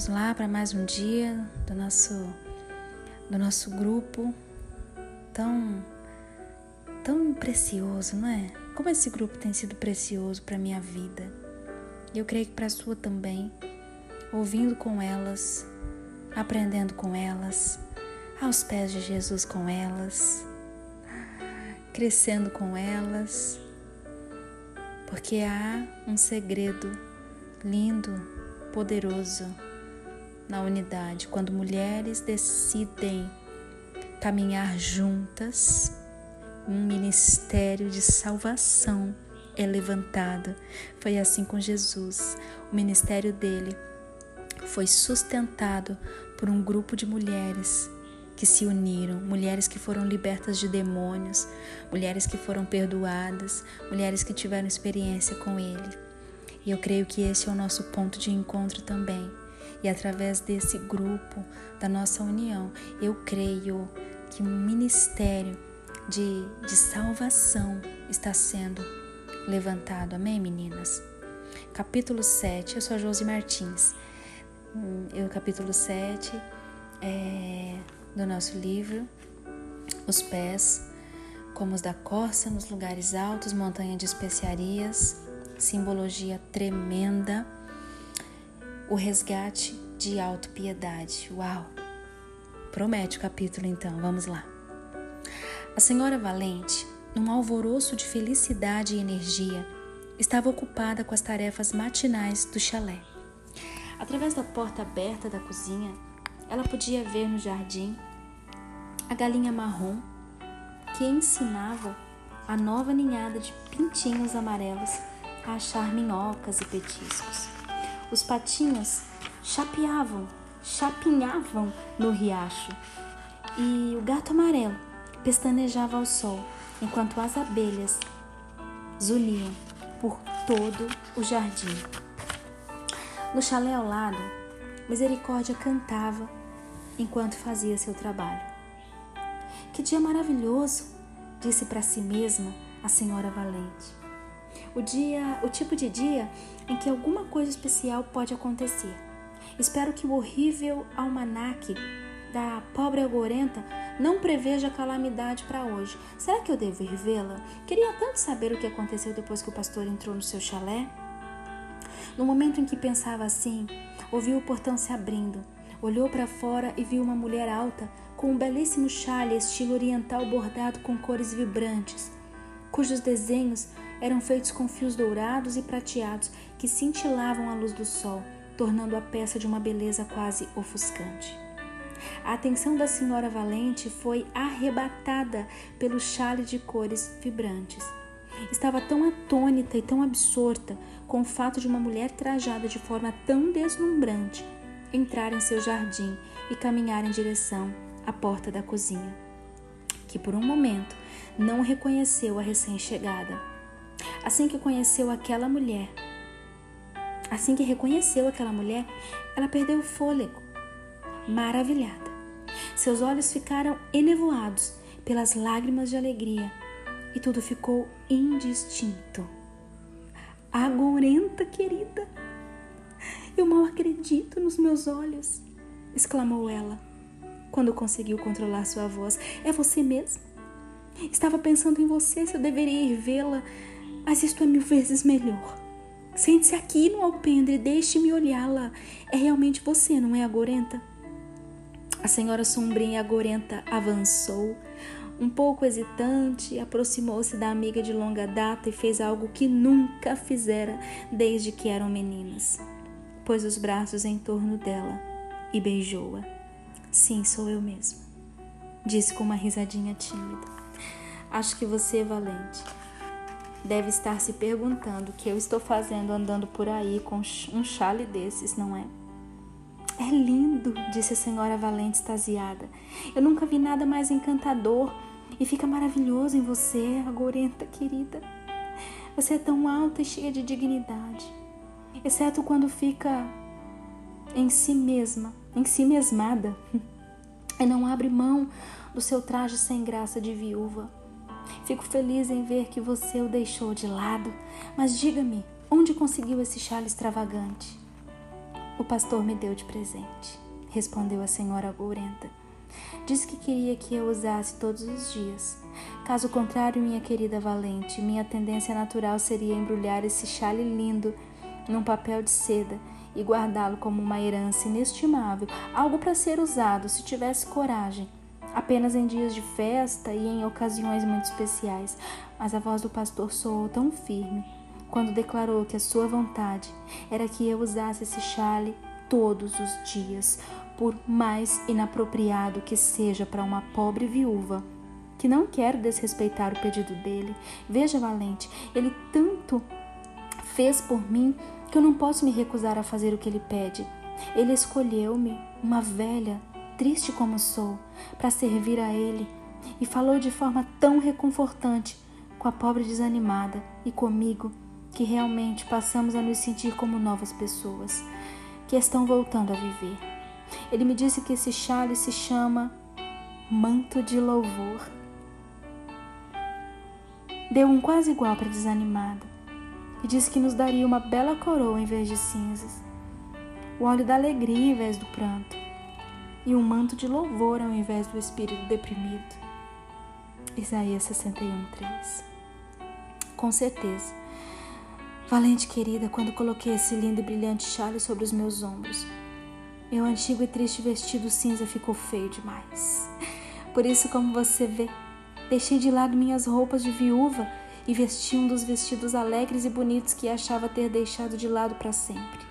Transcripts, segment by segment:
Vamos lá para mais um dia do nosso do nosso grupo tão tão precioso, não é? Como esse grupo tem sido precioso para minha vida. E eu creio que para a sua também. Ouvindo com elas, aprendendo com elas, aos pés de Jesus com elas, crescendo com elas, porque há um segredo lindo, poderoso na unidade, quando mulheres decidem caminhar juntas, um ministério de salvação é levantado. Foi assim com Jesus. O ministério dele foi sustentado por um grupo de mulheres que se uniram, mulheres que foram libertas de demônios, mulheres que foram perdoadas, mulheres que tiveram experiência com ele. E eu creio que esse é o nosso ponto de encontro também e através desse grupo, da nossa união, eu creio que um ministério de, de salvação está sendo levantado. Amém, meninas? Capítulo 7, eu sou a Josi Martins. Hum, eu, capítulo 7 é, do nosso livro, Os Pés, como os da corça nos lugares altos, montanha de especiarias, simbologia tremenda o resgate de autopiedade. Uau! Promete o capítulo então, vamos lá. A senhora Valente, num alvoroço de felicidade e energia, estava ocupada com as tarefas matinais do chalé. Através da porta aberta da cozinha, ela podia ver no jardim a galinha marrom que ensinava a nova ninhada de pintinhos amarelos a achar minhocas e petiscos. Os patinhos chapeavam, chapinhavam no riacho e o gato amarelo pestanejava ao sol enquanto as abelhas zuliam por todo o jardim. No chalé ao lado, Misericórdia cantava enquanto fazia seu trabalho. Que dia maravilhoso! disse para si mesma a senhora Valente o dia, o tipo de dia em que alguma coisa especial pode acontecer. Espero que o horrível almanaque da pobre agorenta não preveja calamidade para hoje. Será que eu devo ir vê-la? Queria tanto saber o que aconteceu depois que o pastor entrou no seu chalé. No momento em que pensava assim, ouviu o portão se abrindo. Olhou para fora e viu uma mulher alta com um belíssimo chale estilo oriental bordado com cores vibrantes, cujos desenhos eram feitos com fios dourados e prateados que cintilavam à luz do sol, tornando a peça de uma beleza quase ofuscante. A atenção da senhora Valente foi arrebatada pelo chale de cores vibrantes. Estava tão atônita e tão absorta com o fato de uma mulher trajada de forma tão deslumbrante entrar em seu jardim e caminhar em direção à porta da cozinha, que por um momento não reconheceu a recém-chegada. Assim que conheceu aquela mulher, assim que reconheceu aquela mulher, ela perdeu o fôlego, maravilhada. Seus olhos ficaram enevoados pelas lágrimas de alegria e tudo ficou indistinto. Agorenta, querida, eu mal acredito nos meus olhos, exclamou ela, quando conseguiu controlar sua voz. É você mesmo? Estava pensando em você se eu deveria ir vê-la mas isto é mil vezes melhor. Sente-se aqui no alpendre e deixe-me olhá-la. É realmente você, não é, Agorenta? A senhora sombrinha Agorenta avançou, um pouco hesitante, aproximou-se da amiga de longa data e fez algo que nunca fizera desde que eram meninas. Pôs os braços em torno dela e beijou-a. Sim, sou eu mesma, disse com uma risadinha tímida. Acho que você é valente deve estar se perguntando o que eu estou fazendo andando por aí com um chale desses, não é? É lindo, disse a senhora Valente extasiada. Eu nunca vi nada mais encantador e fica maravilhoso em você, agorenta querida. Você é tão alta e cheia de dignidade, exceto quando fica em si mesma, em si mesmada, e não abre mão do seu traje sem graça de viúva. Fico feliz em ver que você o deixou de lado, mas diga-me, onde conseguiu esse chale extravagante? O pastor me deu de presente, respondeu a senhora Gourenta. Disse que queria que eu usasse todos os dias. Caso contrário, minha querida Valente, minha tendência natural seria embrulhar esse chale lindo num papel de seda e guardá-lo como uma herança inestimável, algo para ser usado se tivesse coragem, apenas em dias de festa e em ocasiões muito especiais. Mas a voz do pastor soou tão firme quando declarou que a sua vontade era que eu usasse esse chale todos os dias, por mais inapropriado que seja para uma pobre viúva, que não quero desrespeitar o pedido dele. Veja, Valente, ele tanto fez por mim que eu não posso me recusar a fazer o que ele pede. Ele escolheu-me, uma velha, triste como sou, para servir a ele, e falou de forma tão reconfortante com a pobre desanimada e comigo que realmente passamos a nos sentir como novas pessoas que estão voltando a viver. Ele me disse que esse chale se chama manto de louvor. Deu um quase igual para desanimada e disse que nos daria uma bela coroa em vez de cinzas, o óleo da alegria em vez do pranto e um manto de louvor ao invés do espírito deprimido. Isaías 61, 3. Com certeza, Valente querida, quando coloquei esse lindo e brilhante chale sobre os meus ombros, meu antigo e triste vestido cinza ficou feio demais. Por isso, como você vê, deixei de lado minhas roupas de viúva e vesti um dos vestidos alegres e bonitos que achava ter deixado de lado para sempre.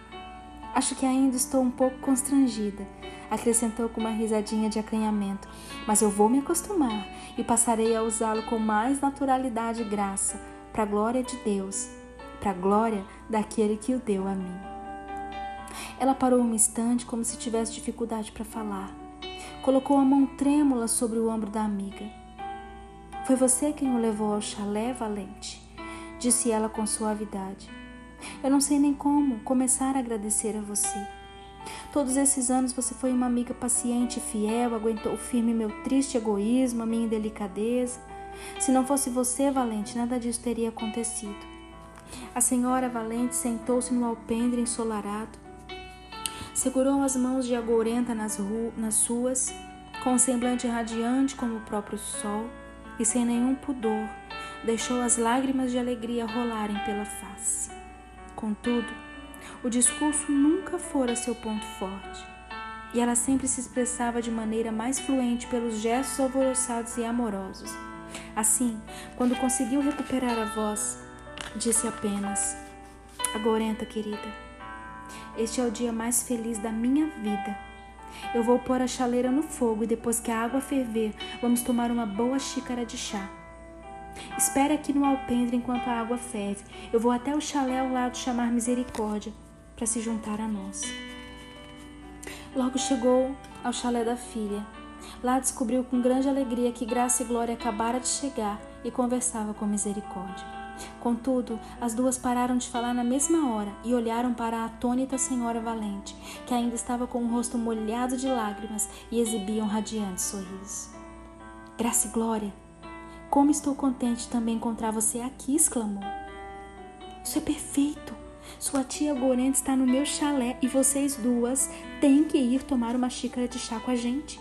Acho que ainda estou um pouco constrangida, acrescentou com uma risadinha de acanhamento, mas eu vou me acostumar e passarei a usá-lo com mais naturalidade e graça, para a glória de Deus para a glória daquele que o deu a mim. Ela parou um instante, como se tivesse dificuldade para falar. Colocou a mão trêmula sobre o ombro da amiga. Foi você quem o levou ao chalé, Valente, disse ela com suavidade. Eu não sei nem como começar a agradecer a você. Todos esses anos você foi uma amiga paciente e fiel, aguentou firme meu triste egoísmo, a minha indelicadeza. Se não fosse você, Valente, nada disso teria acontecido. A senhora Valente sentou-se no alpendre ensolarado, segurou as mãos de Agourenta nas, nas suas, com um semblante radiante como o próprio sol, e sem nenhum pudor, deixou as lágrimas de alegria rolarem pela face. Contudo, o discurso nunca fora seu ponto forte, e ela sempre se expressava de maneira mais fluente pelos gestos alvoroçados e amorosos. Assim, quando conseguiu recuperar a voz, Disse apenas: Agorenta, querida, este é o dia mais feliz da minha vida. Eu vou pôr a chaleira no fogo e depois que a água ferver, vamos tomar uma boa xícara de chá. Espere aqui no alpendre enquanto a água ferve. Eu vou até o chalé ao lado chamar Misericórdia para se juntar a nós. Logo chegou ao chalé da filha. Lá descobriu com grande alegria que Graça e Glória acabara de chegar e conversava com Misericórdia. Contudo, as duas pararam de falar na mesma hora e olharam para a atônita senhora Valente, que ainda estava com o rosto molhado de lágrimas e exibia um radiante sorriso. Graça e Glória, como estou contente também encontrar você aqui, exclamou. Isso é perfeito! Sua tia Gorenta está no meu chalé e vocês duas têm que ir tomar uma xícara de chá com a gente.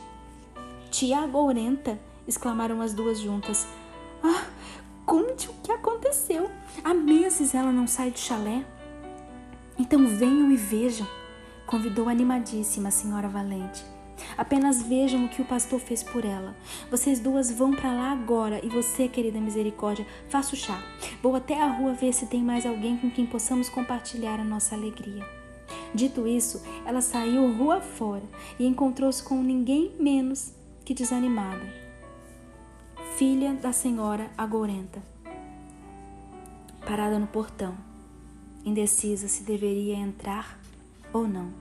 Tia Gorenta! exclamaram as duas juntas. Ah, Conte o que aconteceu. Há meses ela não sai do chalé. Então venham e vejam, convidou animadíssima a senhora Valente. Apenas vejam o que o pastor fez por ela. Vocês duas vão para lá agora e você, querida misericórdia, faça o chá. Vou até a rua ver se tem mais alguém com quem possamos compartilhar a nossa alegria. Dito isso, ela saiu rua fora e encontrou-se com ninguém menos que desanimada filha da senhora Agorenta. Parada no portão, indecisa se deveria entrar ou não.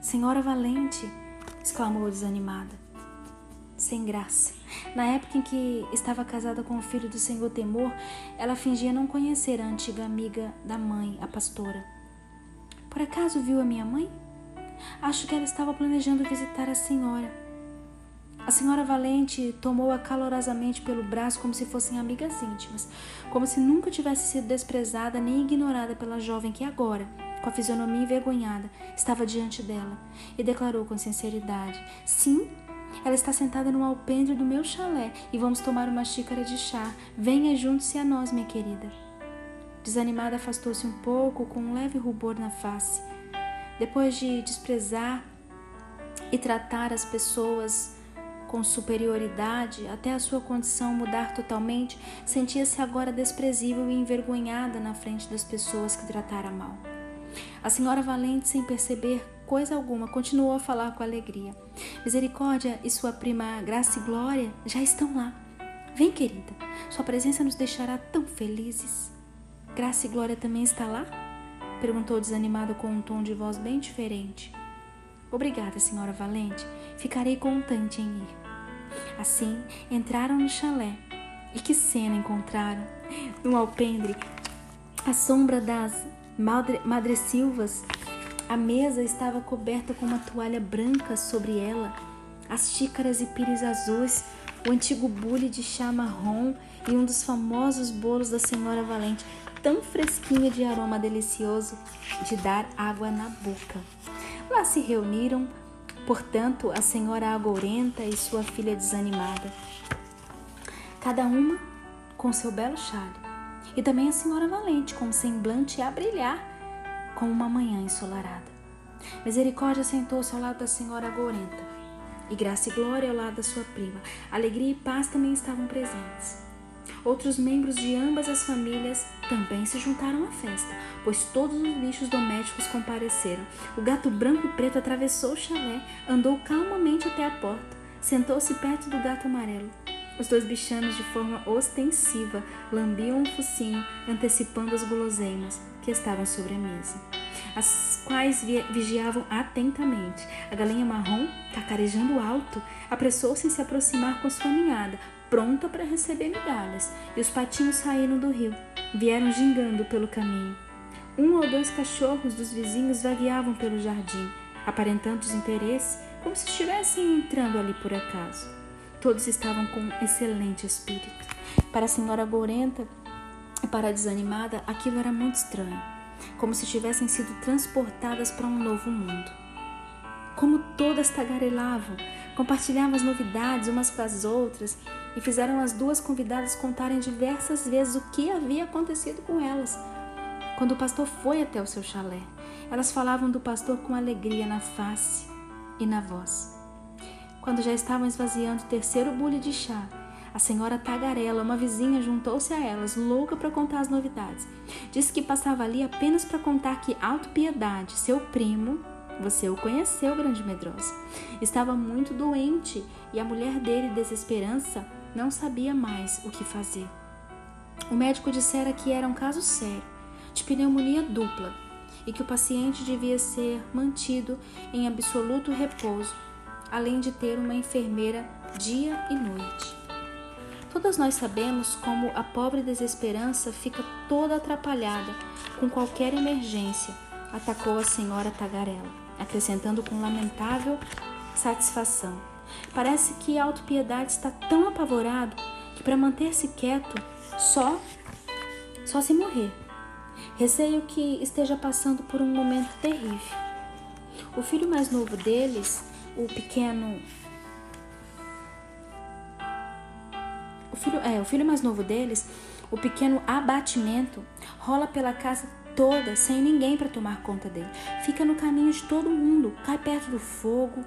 Senhora Valente! Exclamou desanimada. Sem graça. Na época em que estava casada com o filho do senhor Temor, ela fingia não conhecer a antiga amiga da mãe, a pastora. Por acaso viu a minha mãe? Acho que ela estava planejando visitar a senhora. A senhora Valente tomou-a calorosamente pelo braço como se fossem amigas íntimas, como se nunca tivesse sido desprezada nem ignorada pela jovem que agora, com a fisionomia envergonhada, estava diante dela e declarou com sinceridade: Sim, ela está sentada no alpendre do meu chalé e vamos tomar uma xícara de chá. Venha junto-se a nós, minha querida. Desanimada, afastou-se um pouco, com um leve rubor na face. Depois de desprezar e tratar as pessoas com superioridade, até a sua condição mudar totalmente, sentia-se agora desprezível e envergonhada na frente das pessoas que tratara mal. A senhora Valente, sem perceber coisa alguma, continuou a falar com alegria. Misericórdia e sua prima Graça e Glória já estão lá. Vem, querida, sua presença nos deixará tão felizes. Graça e Glória também está lá? Perguntou desanimado com um tom de voz bem diferente. Obrigada, senhora Valente. Ficarei contente em ir. Assim, entraram no chalé. E que cena encontraram! No alpendre, à sombra das madre, madressilvas, a mesa estava coberta com uma toalha branca sobre ela, as xícaras e pires azuis, o antigo bule de chá marrom e um dos famosos bolos da senhora Valente, tão fresquinho de aroma delicioso de dar água na boca. Lá se reuniram, portanto, a senhora agourenta e sua filha desanimada, cada uma com seu belo chale, e também a senhora Valente com um semblante a brilhar como uma manhã ensolarada. Misericórdia sentou-se ao lado da senhora agourenta, e Graça e Glória ao lado da sua prima. Alegria e paz também estavam presentes. Outros membros de ambas as famílias também se juntaram à festa, pois todos os bichos domésticos compareceram. O gato branco e preto atravessou o chalé, andou calmamente até a porta, sentou-se perto do gato amarelo. Os dois bichanos, de forma ostensiva, lambiam o focinho, antecipando as guloseimas que estavam sobre a mesa, as quais vigiavam atentamente. A galinha marrom, cacarejando alto, apressou-se em se aproximar com sua ninhada, pronta para receber migalhas, e os patinhos saíram do rio, vieram gingando pelo caminho. Um ou dois cachorros dos vizinhos vagueavam pelo jardim, aparentando desinteresse, como se estivessem entrando ali por acaso. Todos estavam com um excelente espírito. Para a senhora Gorenta e para a desanimada, aquilo era muito estranho, como se tivessem sido transportadas para um novo mundo. Como todas tagarelavam, compartilhavam as novidades umas com as outras e fizeram as duas convidadas contarem diversas vezes o que havia acontecido com elas. Quando o pastor foi até o seu chalé, elas falavam do pastor com alegria na face e na voz. Quando já estavam esvaziando o terceiro bule de chá, a senhora Tagarela, uma vizinha, juntou-se a elas, louca para contar as novidades. Disse que passava ali apenas para contar que Alto Piedade, seu primo, você o conheceu, grande medrosa, estava muito doente e a mulher dele, Desesperança, não sabia mais o que fazer. O médico dissera que era um caso sério, de pneumonia dupla, e que o paciente devia ser mantido em absoluto repouso, além de ter uma enfermeira dia e noite. Todas nós sabemos como a pobre desesperança fica toda atrapalhada com qualquer emergência, atacou a senhora Tagarela, acrescentando com lamentável satisfação. Parece que a autopiedade está tão apavorado que para manter-se quieto só só se morrer. Receio que esteja passando por um momento terrível. O filho mais novo deles, o pequeno o filho, é, o filho mais novo deles, o pequeno abatimento, rola pela casa toda sem ninguém para tomar conta dele. Fica no caminho de todo mundo, cai perto do fogo,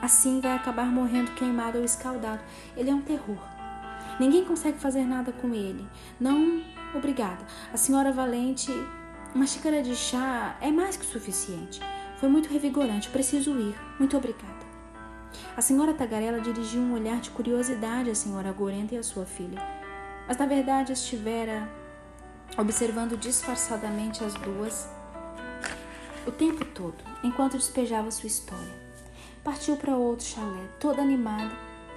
Assim vai acabar morrendo queimado ou escaldado. Ele é um terror. Ninguém consegue fazer nada com ele. Não, obrigada. A senhora Valente, uma xícara de chá é mais que suficiente. Foi muito revigorante. Preciso ir. Muito obrigada. A senhora Tagarela dirigiu um olhar de curiosidade à senhora Gorenta e à sua filha, mas na verdade estivera observando disfarçadamente as duas o tempo todo, enquanto despejava sua história partiu para outro chalé, toda animada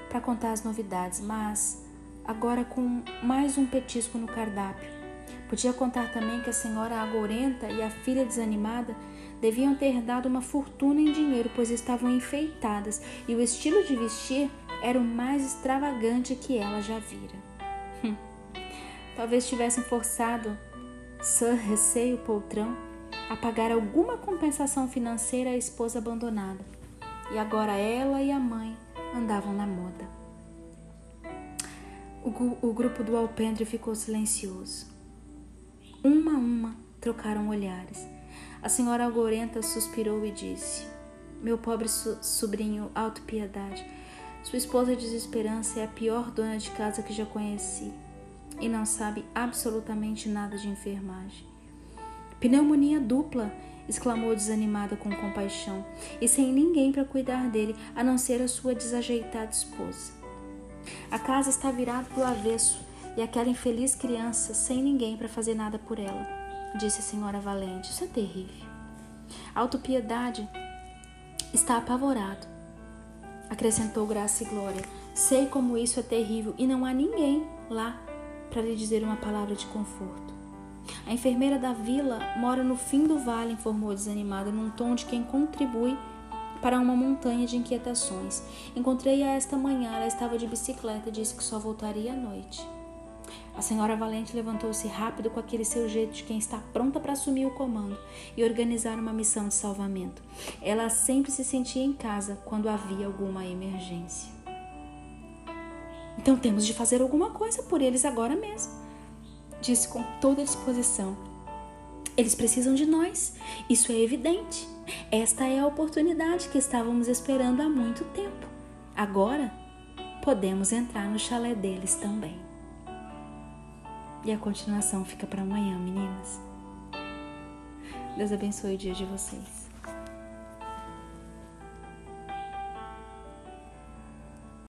para contar as novidades, mas agora com mais um petisco no cardápio. Podia contar também que a senhora agourenta e a filha desanimada deviam ter dado uma fortuna em dinheiro, pois estavam enfeitadas e o estilo de vestir era o mais extravagante que ela já vira. Hum. Talvez tivessem forçado Sir Receio Poltrão a pagar alguma compensação financeira à esposa abandonada. E agora ela e a mãe andavam na moda. O, o grupo do alpendre ficou silencioso. Uma a uma trocaram olhares. A senhora Algorenta suspirou e disse: Meu pobre so sobrinho Alto Piedade, sua esposa Desesperança é a pior dona de casa que já conheci e não sabe absolutamente nada de enfermagem. Pneumonia dupla, exclamou desanimada com compaixão, e sem ninguém para cuidar dele, a não ser a sua desajeitada esposa. A casa está virada do avesso e aquela infeliz criança sem ninguém para fazer nada por ela, disse a senhora Valente. Isso é terrível. A autopiedade está apavorado, acrescentou Graça e Glória. Sei como isso é terrível e não há ninguém lá para lhe dizer uma palavra de conforto. A enfermeira da vila mora no fim do vale, informou desanimada, num tom de quem contribui para uma montanha de inquietações. Encontrei-a esta manhã, ela estava de bicicleta e disse que só voltaria à noite. A senhora Valente levantou-se rápido com aquele seu jeito de quem está pronta para assumir o comando e organizar uma missão de salvamento. Ela sempre se sentia em casa quando havia alguma emergência. Então temos de fazer alguma coisa por eles agora mesmo disse com toda disposição. Eles precisam de nós, isso é evidente. Esta é a oportunidade que estávamos esperando há muito tempo. Agora podemos entrar no chalé deles também. E a continuação fica para amanhã, meninas. Deus abençoe o dia de vocês.